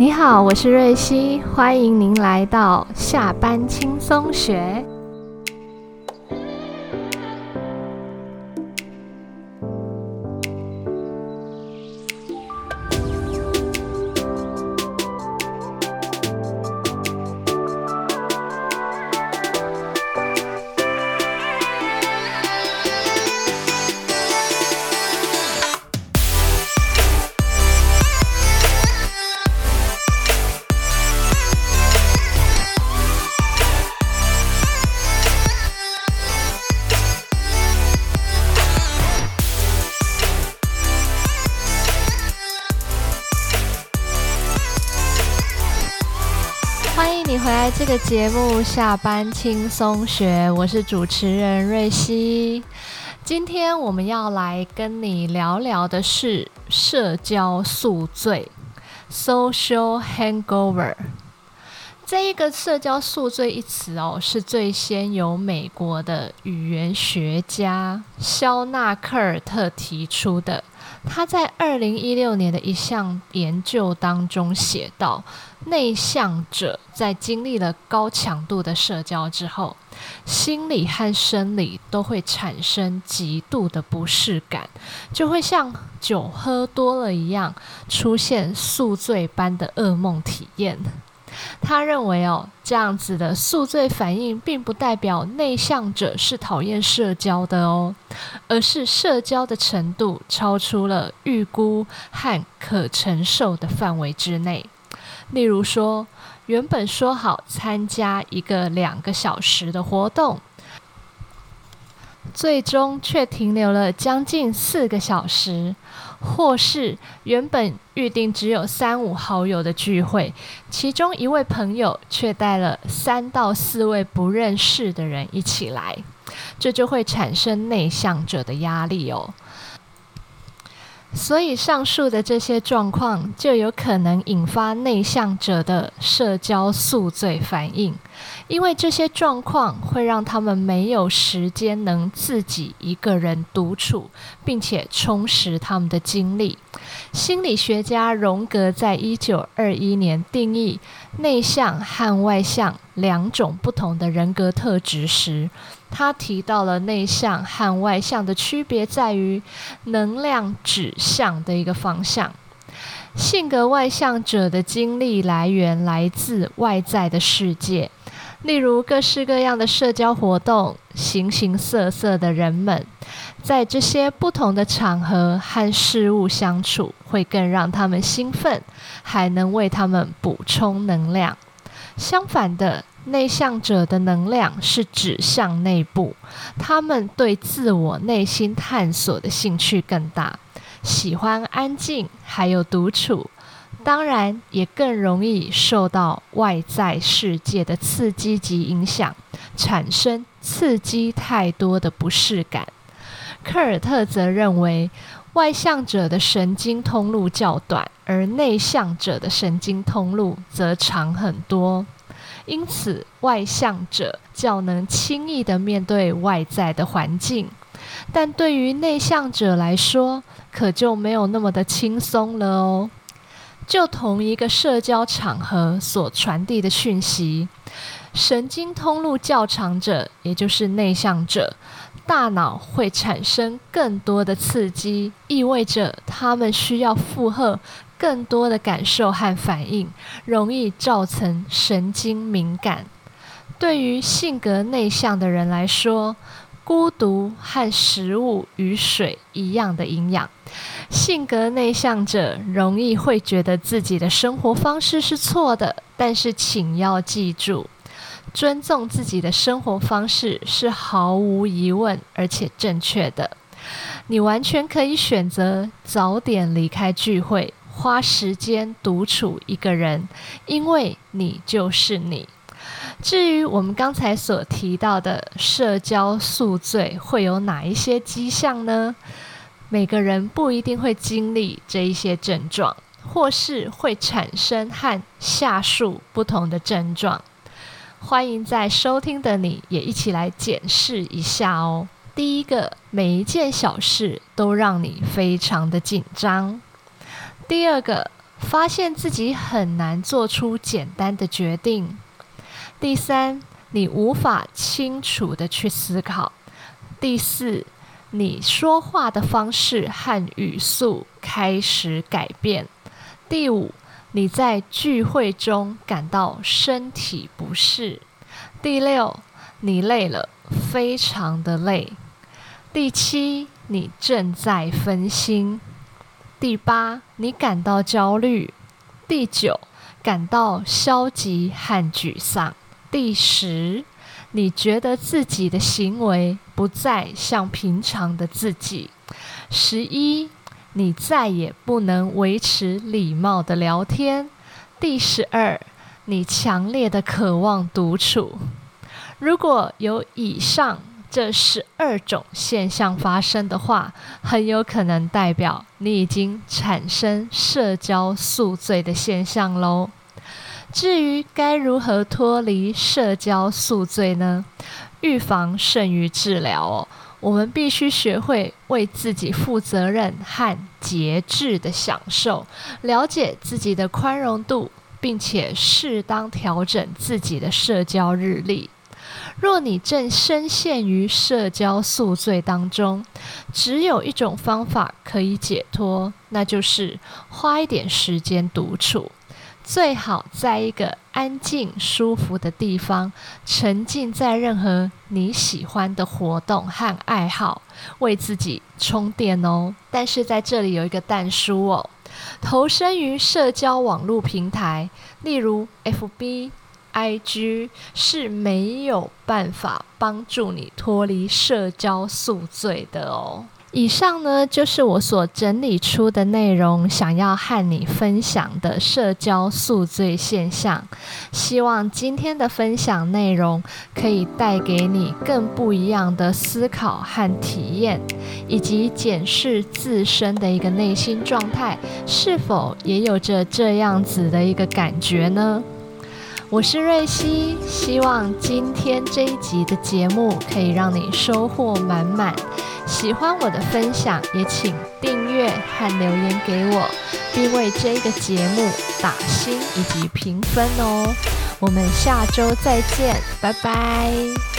你好，我是瑞希，欢迎您来到下班轻松学。你回来这个节目，下班轻松学，我是主持人瑞希。今天我们要来跟你聊聊的是社交宿醉 （social hangover）。这一个社交宿醉一词哦，是最先由美国的语言学家肖纳克尔特提出的。他在二零一六年的一项研究当中写道。内向者在经历了高强度的社交之后，心理和生理都会产生极度的不适感，就会像酒喝多了一样，出现宿醉般的噩梦体验。他认为哦，这样子的宿醉反应并不代表内向者是讨厌社交的哦，而是社交的程度超出了预估和可承受的范围之内。例如说，原本说好参加一个两个小时的活动，最终却停留了将近四个小时；或是原本预定只有三五好友的聚会，其中一位朋友却带了三到四位不认识的人一起来，这就会产生内向者的压力哦。所以，上述的这些状况就有可能引发内向者的社交宿醉反应，因为这些状况会让他们没有时间能自己一个人独处，并且充实他们的精力。心理学家荣格在一九二一年定义内向和外向两种不同的人格特质时。他提到了内向和外向的区别在于能量指向的一个方向。性格外向者的精力来源来自外在的世界，例如各式各样的社交活动、形形色色的人们，在这些不同的场合和事物相处，会更让他们兴奋，还能为他们补充能量。相反的。内向者的能量是指向内部，他们对自我内心探索的兴趣更大，喜欢安静，还有独处，当然也更容易受到外在世界的刺激及影响，产生刺激太多的不适感。科尔特则认为，外向者的神经通路较短，而内向者的神经通路则长很多。因此，外向者较能轻易的面对外在的环境，但对于内向者来说，可就没有那么的轻松了哦。就同一个社交场合所传递的讯息，神经通路较长者，也就是内向者，大脑会产生更多的刺激，意味着他们需要负荷。更多的感受和反应，容易造成神经敏感。对于性格内向的人来说，孤独和食物与水一样的营养。性格内向者容易会觉得自己的生活方式是错的，但是请要记住，尊重自己的生活方式是毫无疑问而且正确的。你完全可以选择早点离开聚会。花时间独处一个人，因为你就是你。至于我们刚才所提到的社交宿醉会有哪一些迹象呢？每个人不一定会经历这一些症状，或是会产生和下述不同的症状。欢迎在收听的你也一起来检视一下哦。第一个，每一件小事都让你非常的紧张。第二个，发现自己很难做出简单的决定。第三，你无法清楚的去思考。第四，你说话的方式和语速开始改变。第五，你在聚会中感到身体不适。第六，你累了，非常的累。第七，你正在分心。第八，你感到焦虑；第九，感到消极和沮丧；第十，你觉得自己的行为不再像平常的自己；十一，你再也不能维持礼貌的聊天；第十二，你强烈的渴望独处。如果有以上，这十二种现象发生的话，很有可能代表你已经产生社交宿醉的现象喽。至于该如何脱离社交宿醉呢？预防胜于治疗哦。我们必须学会为自己负责任和节制的享受，了解自己的宽容度，并且适当调整自己的社交日历。若你正深陷于社交宿醉当中，只有一种方法可以解脱，那就是花一点时间独处，最好在一个安静、舒服的地方，沉浸在任何你喜欢的活动和爱好，为自己充电哦。但是在这里有一个但书哦，投身于社交网络平台，例如 FB。I G 是没有办法帮助你脱离社交宿醉的哦。以上呢就是我所整理出的内容，想要和你分享的社交宿醉现象。希望今天的分享内容可以带给你更不一样的思考和体验，以及检视自身的一个内心状态，是否也有着这样子的一个感觉呢？我是瑞希，希望今天这一集的节目可以让你收获满满。喜欢我的分享，也请订阅和留言给我，并为这个节目打星以及评分哦。我们下周再见，拜拜。